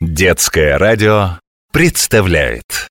Детское радио представляет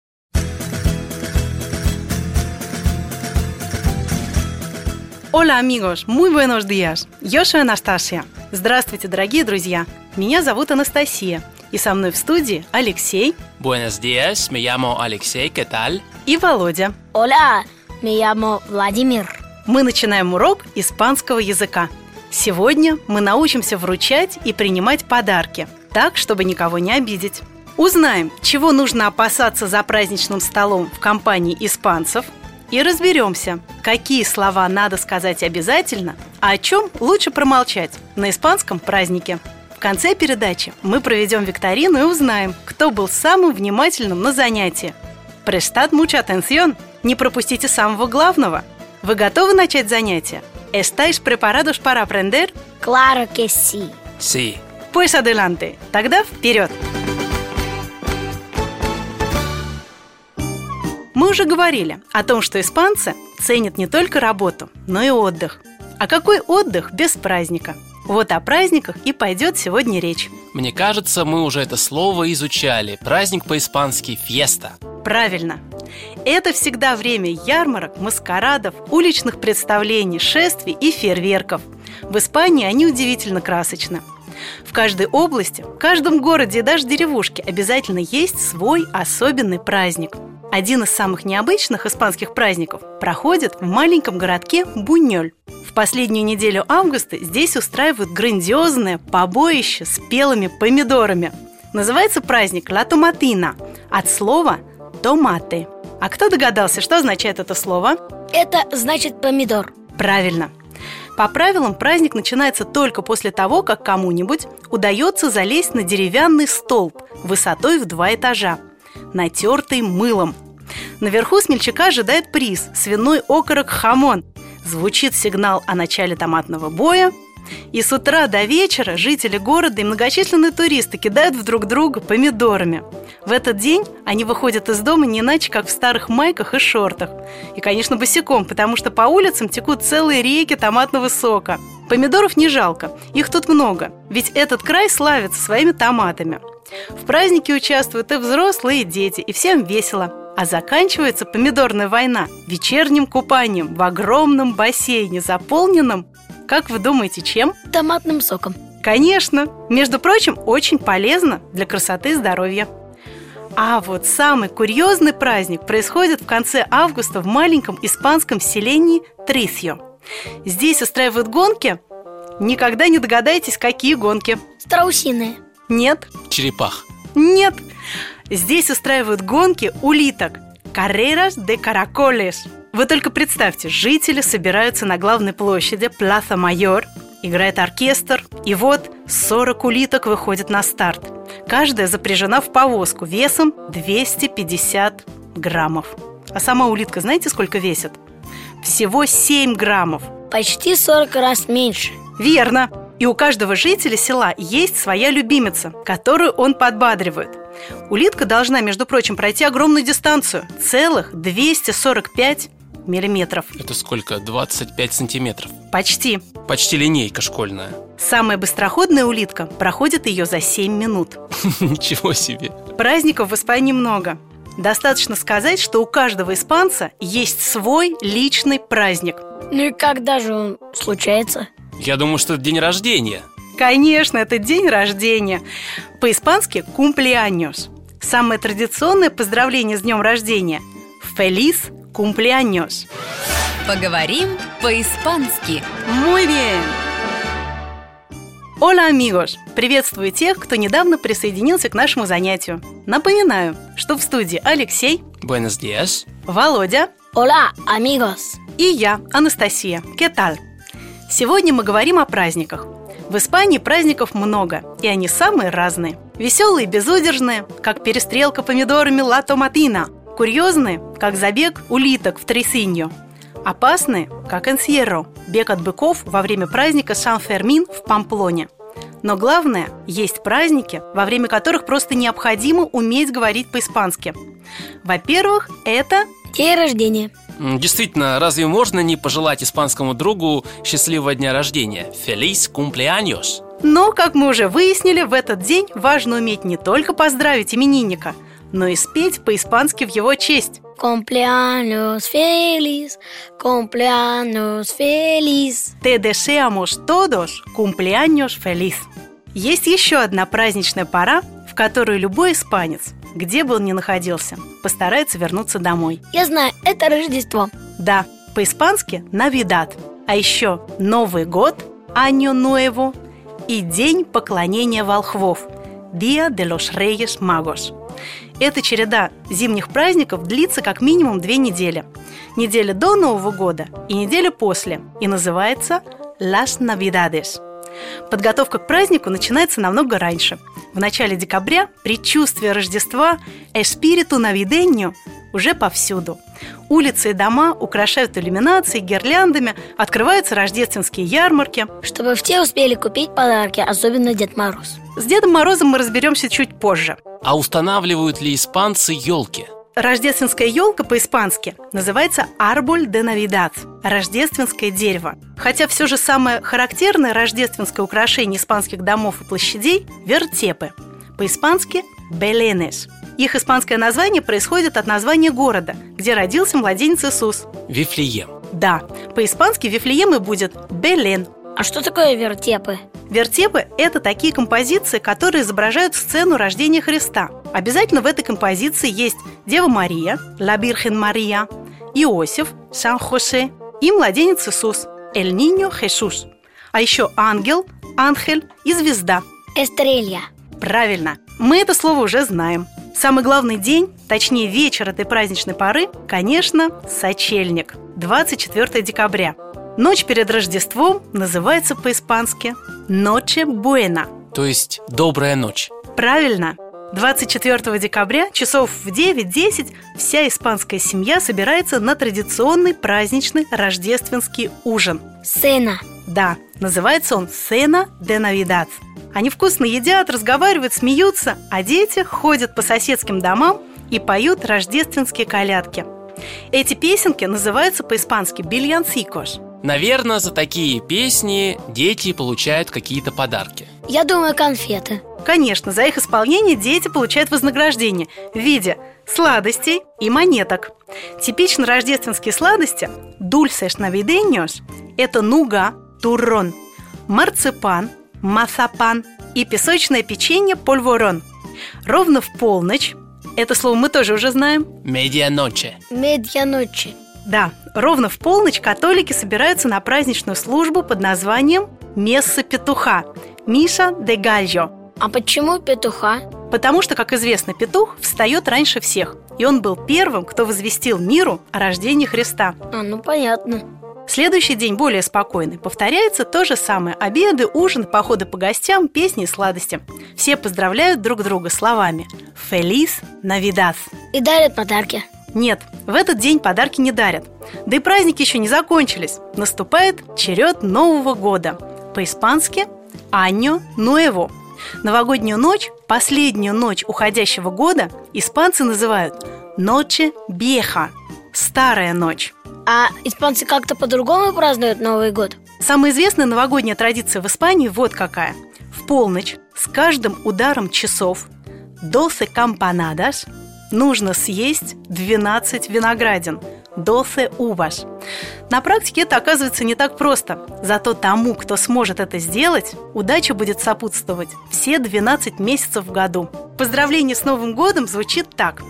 Hola amigos, muy buenos días. Yo soy Анастасия. Здравствуйте, дорогие друзья. Меня зовут Анастасия. И со мной в студии Алексей Buenos días, me llamo Alexei, ¿qué tal? и Володя. Hola, me llamo Vladimir. Мы начинаем урок испанского языка. Сегодня мы научимся вручать и принимать подарки, так, чтобы никого не обидеть. Узнаем, чего нужно опасаться за праздничным столом в компании испанцев и разберемся, какие слова надо сказать обязательно, а о чем лучше промолчать на испанском празднике. В конце передачи мы проведем викторину и узнаем, кто был самым внимательным на занятии. Prestad mucha atención! Не пропустите самого главного. Вы готовы начать занятие? ¿Estáis preparados para aprender? Claro que sí. Sí. Pues adelante. Тогда вперед! Мы уже говорили о том, что испанцы ценят не только работу, но и отдых. А какой отдых без праздника? Вот о праздниках и пойдет сегодня речь. Мне кажется, мы уже это слово изучали. Праздник по-испански «фьеста». Правильно. Это всегда время ярмарок, маскарадов, уличных представлений, шествий и фейерверков. В Испании они удивительно красочны. В каждой области, в каждом городе и даже деревушке обязательно есть свой особенный праздник. Один из самых необычных испанских праздников проходит в маленьком городке Буньоль. В последнюю неделю августа здесь устраивают грандиозное побоище с белыми помидорами. Называется праздник «Ла Томатина» от слова «томаты». А кто догадался, что означает это слово? Это значит помидор. Правильно. По правилам праздник начинается только после того, как кому-нибудь удается залезть на деревянный столб высотой в два этажа, натертый мылом. Наверху смельчака ожидает приз – свиной окорок хамон. Звучит сигнал о начале томатного боя, и с утра до вечера жители города и многочисленные туристы кидают в друг друга помидорами. В этот день они выходят из дома не иначе, как в старых майках и шортах. И, конечно, босиком, потому что по улицам текут целые реки томатного сока. Помидоров не жалко, их тут много, ведь этот край славится своими томатами. В празднике участвуют и взрослые, и дети, и всем весело. А заканчивается помидорная война вечерним купанием в огромном бассейне, заполненном как вы думаете, чем? Томатным соком. Конечно! Между прочим, очень полезно для красоты и здоровья. А вот самый курьезный праздник происходит в конце августа в маленьком испанском селении Трисьо. Здесь устраивают гонки. Никогда не догадаетесь, какие гонки. Страусиные. Нет, Черепах. нет. Здесь устраивают гонки улиток. Carreras de caracoles. Вы только представьте, жители собираются на главной площади Пласа Майор, играет оркестр, и вот 40 улиток выходят на старт. Каждая запряжена в повозку весом 250 граммов. А сама улитка знаете, сколько весит? Всего 7 граммов. Почти 40 раз меньше. Верно. И у каждого жителя села есть своя любимица, которую он подбадривает. Улитка должна, между прочим, пройти огромную дистанцию – целых 245 миллиметров. Это сколько? 25 сантиметров. Почти. Почти линейка школьная. Самая быстроходная улитка проходит ее за 7 минут. Ничего себе. Праздников в Испании много. Достаточно сказать, что у каждого испанца есть свой личный праздник. Ну и когда же он случается? Я думаю, что это день рождения. Конечно, это день рождения. По-испански «кумплеаньос». Самое традиционное поздравление с днем рождения – «Feliz cumpleaños». Поговорим по-испански. Muy bien! Hola, amigos! Приветствую тех, кто недавно присоединился к нашему занятию. Напоминаю, что в студии Алексей, Buenos días. Володя Hola, amigos. и я, Анастасия. Кеталь. Сегодня мы говорим о праздниках. В Испании праздников много, и они самые разные. Веселые, безудержные, как перестрелка помидорами ла томатина. Курьезные, как забег улиток в Трисиньо. Опасные, как энсьерро, бег от быков во время праздника Сан-Фермин в Памплоне. Но главное, есть праздники, во время которых просто необходимо уметь говорить по-испански. Во-первых, это День рождения. Действительно, разве можно не пожелать испанскому другу счастливого дня рождения? Feliz cumpleaños. Но, как мы уже выяснили, в этот день важно уметь не только поздравить именинника, но и спеть по-испански в его честь. Cumpleaños feliz, cumpleaños feliz. Te deseamos todos cumpleaños feliz. Есть еще одна праздничная пора, в которую любой испанец, где бы он ни находился, постарается вернуться домой. Я знаю, это Рождество. Да, по-испански «Навидад», а еще Новый год, Año Nuevo и День поклонения волхвов, Dia de los Reyes Magos. Эта череда зимних праздников длится как минимум две недели. Неделя до Нового года и неделя после, и называется Las Navidades. Подготовка к празднику начинается намного раньше. В начале декабря предчувствие Рождества Эспириту Навиденью уже повсюду. Улицы и дома украшают иллюминацией, гирляндами, открываются рождественские ярмарки. Чтобы все успели купить подарки, особенно Дед Мороз. С Дедом Морозом мы разберемся чуть позже. А устанавливают ли испанцы елки? Рождественская елка по-испански называется «Арболь де Навидад» – рождественское дерево. Хотя все же самое характерное рождественское украшение испанских домов и площадей – вертепы. По-испански «беленес». Их испанское название происходит от названия города, где родился младенец Иисус. Вифлеем. Да, по-испански Вифлеем и будет «белен», А что такое вертепы? Вертепы – это такие композиции, которые изображают сцену рождения Христа. Обязательно в этой композиции есть Дева Мария, Ла Бирхен Мария, Иосиф, Сан Хосе и младенец Иисус, Эль Ниньо Хесус. А еще ангел, ангель и звезда. Эстрелья. Правильно, мы это слово уже знаем. Самый главный день, точнее вечер этой праздничной поры, конечно, сочельник, 24 декабря. Ночь перед Рождеством называется по-испански «Noche Buena». То есть добрая ночь. Правильно. 24 декабря часов в 9-10 вся испанская семья собирается на традиционный праздничный рождественский ужин. Сена. Да, называется он «Сена де Навидад». Они вкусно едят, разговаривают, смеются, а дети ходят по соседским домам и поют рождественские колядки. Эти песенки называются по-испански «бильянсикош». Наверное, за такие песни дети получают какие-то подарки. Я думаю, конфеты. Конечно, за их исполнение дети получают вознаграждение в виде сладостей и монеток. Типично рождественские сладости «dulces navideños» – это нуга, туррон, марципан, масапан и песочное печенье польворон. Ровно в полночь, это слово мы тоже уже знаем, Медианоче. Медьяночи. Да, ровно в полночь католики собираются на праздничную службу под названием «Месса петуха» – «Миша де Гальо». А почему петуха? Потому что, как известно, петух встает раньше всех, и он был первым, кто возвестил миру о рождении Христа. А, ну понятно. Следующий день более спокойный. Повторяется то же самое. Обеды, ужин, походы по гостям, песни и сладости. Все поздравляют друг друга словами «Фелис Навидас». И дарят подарки. Нет, в этот день подарки не дарят. Да и праздники еще не закончились. Наступает черед Нового года. По-испански «Año Nuevo». Новогоднюю ночь, последнюю ночь уходящего года, испанцы называют «Noche Vieja» – «Старая ночь». А испанцы как-то по-другому празднуют Новый год? Самая известная новогодняя традиция в Испании вот какая. В полночь с каждым ударом часов «Досе кампанадас» нужно съесть 12 виноградин «Досе uvas». На практике это оказывается не так просто. Зато тому, кто сможет это сделать, удача будет сопутствовать все 12 месяцев в году. Поздравление с Новым годом звучит так.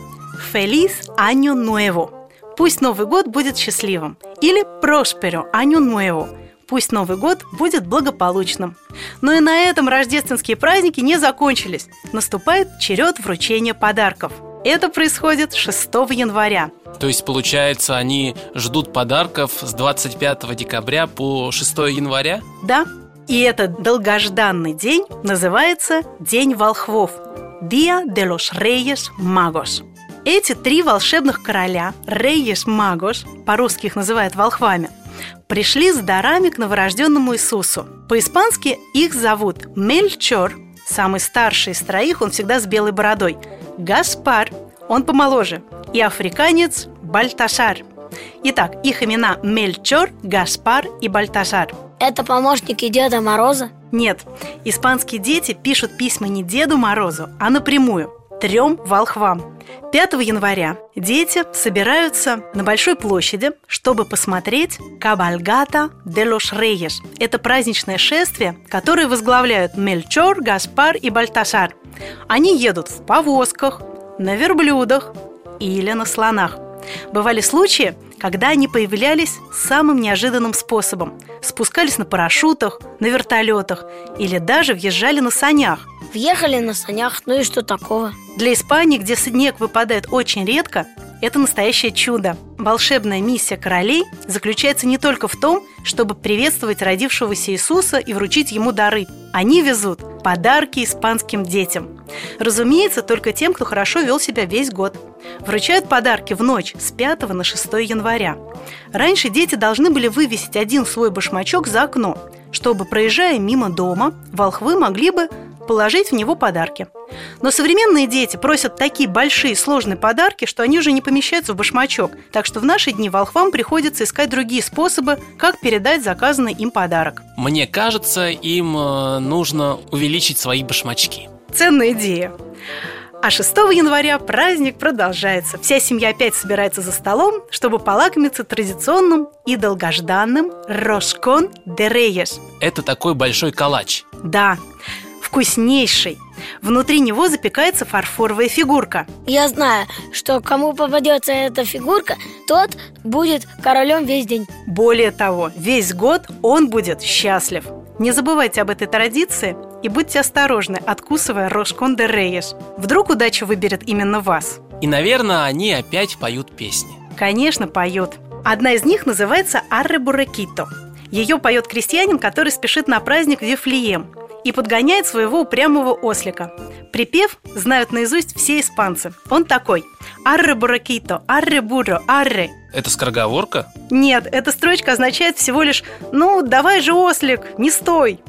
«Feliz Año Nuevo» Пусть Новый год будет счастливым. Или «Prospero Año Nuevo» Пусть Новый год будет благополучным. Но и на этом рождественские праздники не закончились. Наступает черед вручения подарков. Это происходит 6 января. То есть, получается, они ждут подарков с 25 декабря по 6 января? Да, и этот долгожданный день называется День волхвов – Dia de los Reyes Magos. Эти три волшебных короля, Reyes Magos, по-русски их называют волхвами, пришли с дарами к новорожденному Иисусу. По-испански их зовут Мельчор, самый старший из троих, он всегда с белой бородой, Гаспар, он помоложе, и африканец Бальташар. Итак, их имена Мельчор, Гаспар и Бальташар. Это помощники Деда Мороза? Нет, испанские дети пишут письма не Деду Морозу, а напрямую трем волхвам. 5 января дети собираются на большой площади, чтобы посмотреть Кабальгата де лос Рейес. Это праздничное шествие, которое возглавляют Мельчор, Гаспар и Бальтасар. Они едут в повозках, на верблюдах или на слонах. Бывали случаи, когда они появлялись самым неожиданным способом. Спускались на парашютах, на вертолетах или даже въезжали на санях. Въехали на санях, ну и что такого? Для Испании, где снег выпадает очень редко, это настоящее чудо. Волшебная миссия королей заключается не только в том, чтобы приветствовать родившегося Иисуса и вручить ему дары. Они везут подарки испанским детям. Разумеется, только тем, кто хорошо вел себя весь год. Вручают подарки в ночь с 5 на 6 января. Раньше дети должны были вывесить один свой башмачок за окно, чтобы, проезжая мимо дома, волхвы могли бы положить в него подарки. Но современные дети просят такие большие сложные подарки, что они уже не помещаются в башмачок. Так что в наши дни волхвам приходится искать другие способы, как передать заказанный им подарок. Мне кажется, им э, нужно увеличить свои башмачки. Ценная идея. А 6 января праздник продолжается. Вся семья опять собирается за столом, чтобы полакомиться традиционным и долгожданным Рошкон де Рейес. Это такой большой калач. Да, вкуснейший. Внутри него запекается фарфоровая фигурка. Я знаю, что кому попадется эта фигурка, тот будет королем весь день. Более того, весь год он будет счастлив. Не забывайте об этой традиции и будьте осторожны, откусывая Рошкон де Рейес. Вдруг удача выберет именно вас. И, наверное, они опять поют песни. Конечно, поют. Одна из них называется «Арре Буракито». Ее поет крестьянин, который спешит на праздник в Вифлеем и подгоняет своего упрямого ослика. Припев знают наизусть все испанцы. Он такой «Арре буракито, арре буро, арре». Это скороговорка? Нет, эта строчка означает всего лишь «Ну, давай же, ослик, не стой».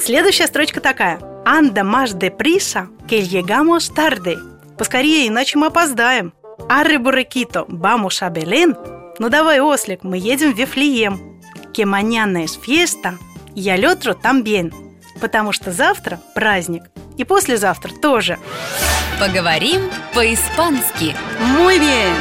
Следующая строчка такая «Анда маш де приса, que llegamos tarde». Поскорее, иначе мы опоздаем. «Арре буракито, a Belén». Ну давай, ослик, мы едем в Вифлеем. «Que mañana es fiesta, y al otro también» потому что завтра праздник. И послезавтра тоже. Поговорим по-испански. Muy bien!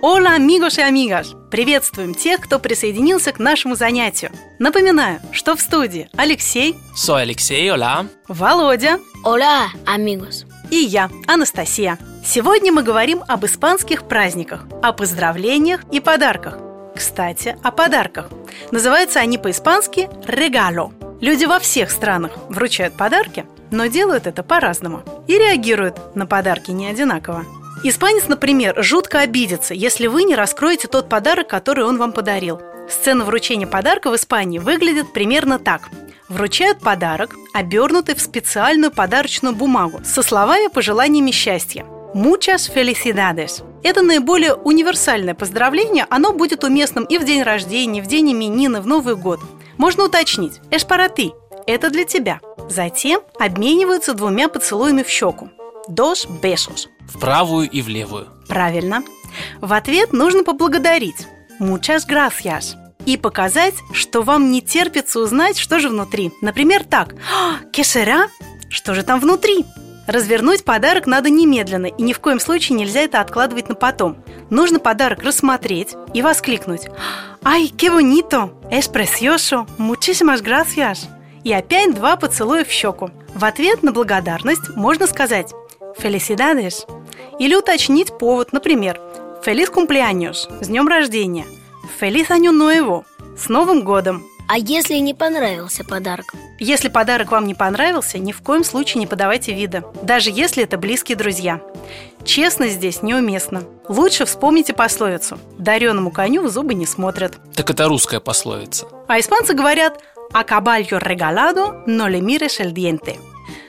Hola, amigos и amigas! Приветствуем тех, кто присоединился к нашему занятию. Напоминаю, что в студии Алексей, Soy Алексей, hola. Володя Hola, amigos. и я, Анастасия. Сегодня мы говорим об испанских праздниках, о поздравлениях и подарках. Кстати, о подарках. Называются они по-испански «регало». Люди во всех странах вручают подарки, но делают это по-разному и реагируют на подарки не одинаково. Испанец, например, жутко обидится, если вы не раскроете тот подарок, который он вам подарил. Сцена вручения подарка в Испании выглядит примерно так. Вручают подарок, обернутый в специальную подарочную бумагу со словами пожеланиями счастья. Muchas felicidades. Это наиболее универсальное поздравление, оно будет уместным и в день рождения, и в день именины, в Новый год. Можно уточнить «эш para ti» – это для тебя. Затем обмениваются двумя поцелуями в щеку. Dos besos. В правую и в левую. Правильно. В ответ нужно поблагодарить. Muchas gracias. И показать, что вам не терпится узнать, что же внутри. Например, так. «А, ¿Qué será? Что же там внутри? Развернуть подарок надо немедленно, и ни в коем случае нельзя это откладывать на потом. Нужно подарок рассмотреть и воскликнуть «Ай, qué bonito! Es precioso! Muchísimas gracias!» И опять два поцелуя в щеку. В ответ на благодарность можно сказать «Felicidades!» или уточнить повод, например «Feliz cumpleaños!» – с днем рождения, «Feliz año nuevo!» – с Новым годом! А если не понравился подарок? Если подарок вам не понравился, ни в коем случае не подавайте вида, даже если это близкие друзья. Честность здесь неуместна. Лучше вспомните пословицу «Дареному коню в зубы не смотрят». Так это русская пословица. А испанцы говорят «A caballo regalado no le mires el diente».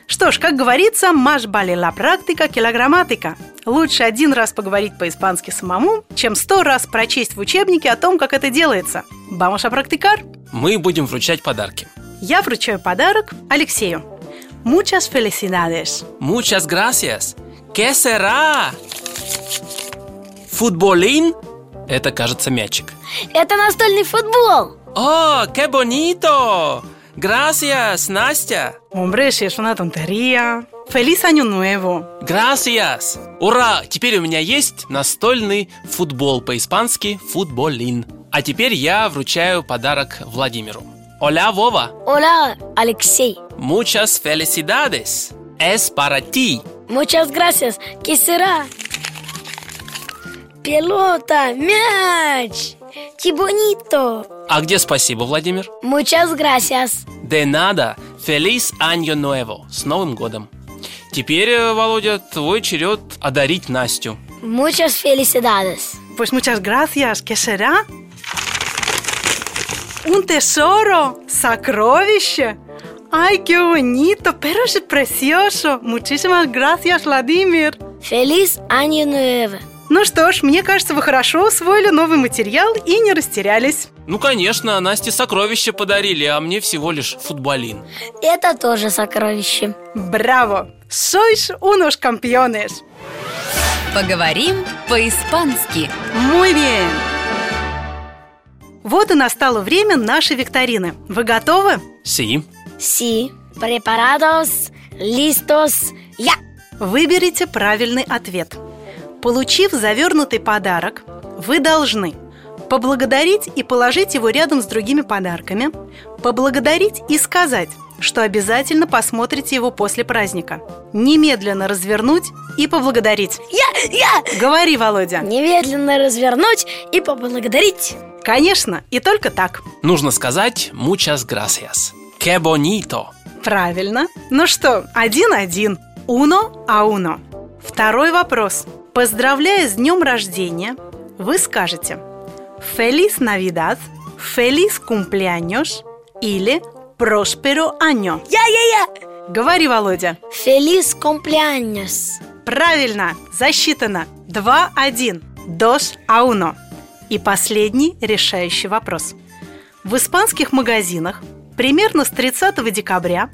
Что ж, как говорится, «Más vale la práctica que la gramática». Лучше один раз поговорить по-испански самому, чем сто раз прочесть в учебнике о том, как это делается. A practicar. Мы будем вручать подарки. Я вручаю подарок Алексею. Muchas felicidades. Muchas gracias. ¿Qué será? Футболин? Это, кажется, мячик. Это настольный футбол. О, qué bonito! Gracias, Настя! Hombre, si es una tontería. Feliz año nuevo. Gracias! Ура! Теперь у меня есть настольный футбол по-испански «футболин». А теперь я вручаю подарок Владимиру. Оля, Вова! Hola, Алексей. Muchas felicidades! Es para ti! Muchas gracias. ¿Qué será? Pelota, мяч. Qué bonito. А где спасибо, Владимир? Muchas gracias. De nada. Feliz año nuevo. С Новым годом. Теперь, э, Володя, твой черед одарить Настю. Muchas felicidades. Pues muchas gracias. ¿Qué será? Un tesoro. Сокровище. Ay, qué bonito, pero es precioso. Muchísimas gracias, Владимир. Feliz año nuevo. Ну что ж, мне кажется, вы хорошо усвоили новый материал и не растерялись. Ну, конечно, Насте сокровище подарили, а мне всего лишь футболин. Это тоже сокровище. Браво! Sois unos campeones. Поговорим по-испански. Muy bien. Вот и настало время нашей викторины. Вы готовы? Си. Sí. Preparados, listos, ya. Выберите правильный ответ. Получив завернутый подарок, вы должны поблагодарить и положить его рядом с другими подарками, поблагодарить и сказать, что обязательно посмотрите его после праздника, немедленно развернуть и поблагодарить. Я, я. Говори, Володя. Немедленно развернуть и поблагодарить. Конечно, и только так. Нужно сказать muchas gracias. Que bonito. Правильно. Ну что, один-один. Уно а уно. Второй вопрос. Поздравляя с днем рождения, вы скажете Feliz Navidad, Feliz cumpleaños или Prospero año. Я, я, я. Говори, Володя. Feliz cumpleaños. Правильно, засчитано. 2-1. Dos a uno. И последний решающий вопрос. В испанских магазинах примерно с 30 декабря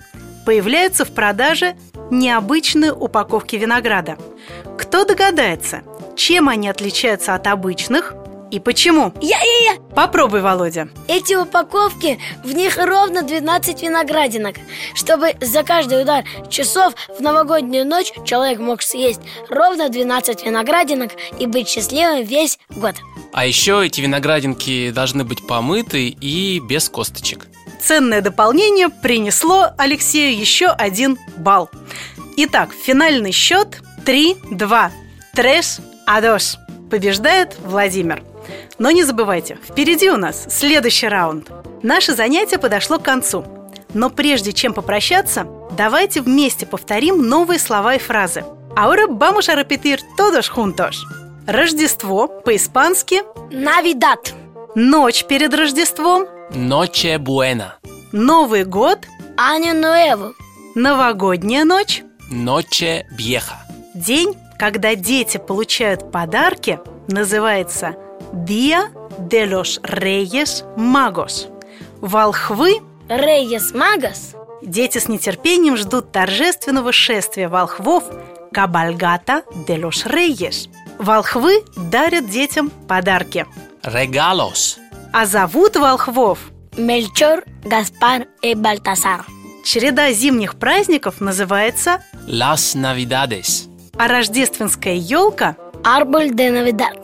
появляются в продаже необычные упаковки винограда. Кто догадается, чем они отличаются от обычных и почему? Я, я, я. Попробуй, Володя. Эти упаковки, в них ровно 12 виноградинок Чтобы за каждый удар часов в новогоднюю ночь человек мог съесть ровно 12 виноградинок и быть счастливым весь год А еще эти виноградинки должны быть помыты и без косточек. Ценное дополнение принесло Алексею еще один балл. Итак, финальный счет 3-2. Треш адош. Побеждает Владимир. Но не забывайте, впереди у нас следующий раунд. Наше занятие подошло к концу. Но прежде чем попрощаться, давайте вместе повторим новые слова и фразы. Ahora vamos a repetir todos juntos. Рождество по-испански, Навидат ночь перед Рождеством, Noche buena. Новый год, Año Nuevo новогодняя ночь, Noche vieja. день, когда дети получают подарки, называется Día de los Reyes Magos. Волхвы Reyes Magos Дети с нетерпением ждут торжественного шествия волхвов Кабальгата де los Reyes. Волхвы дарят детям подарки. Regalos. А зовут волхвов Melchor, Gaspar и Бальтасар Череда зимних праздников называется Las navidades. А рождественская елка Árbol de Navidad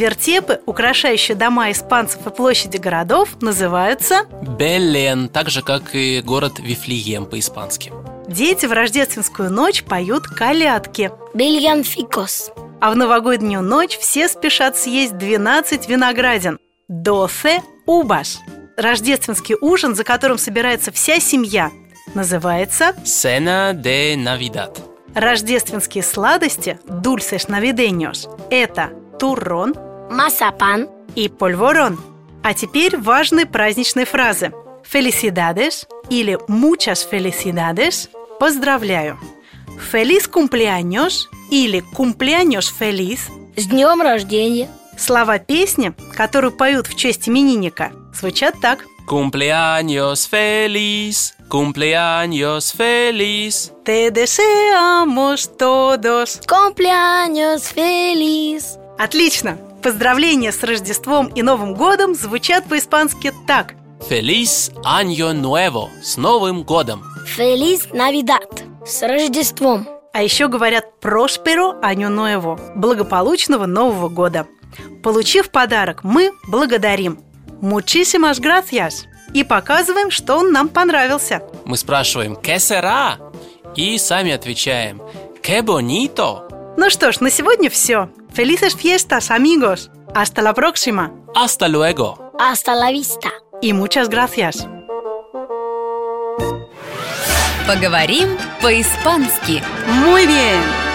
Вертепы, украшающие дома испанцев и площади городов, называются Белен, так же, как и город Вифлеем по-испански. Дети в рождественскую ночь поют колядки Villancicos А в новогоднюю ночь все спешат съесть 12 виноградин. Досе убаш Рождественский ужин, за которым собирается вся семья, называется Cena de Navidad. Рождественские сладости Dulces navideños Это туррон Mazapán и польворон А теперь важные праздничные фразы Felicidades или Muchas felicidades Поздравляю Feliz cumpleaños или Cumpleaños feliz С днем рождения Слова песни, которую поют в честь именинника, звучат так Cumpleaños feliz, cumpleaños feliz. Te deseamos todos Cumpleaños feliz Отлично! Поздравления с Рождеством и Новым годом звучат по-испански так Feliz Año Nuevo! С Новым годом! Фелис Навидат С Рождеством А еще говорят «Просперо Аню Ноево» – благополучного Нового года. Получив подарок, мы благодарим. Muchísimas gracias. И показываем, что он нам понравился. Мы спрашиваем «Que será?» И сами отвечаем «Que bonito!» Ну что ж, на сегодня все. Felices fiestas, amigos. Hasta la próxima. Hasta luego! Hasta la vista Y muchas gracias. Поговорим по-испански. Muy bien.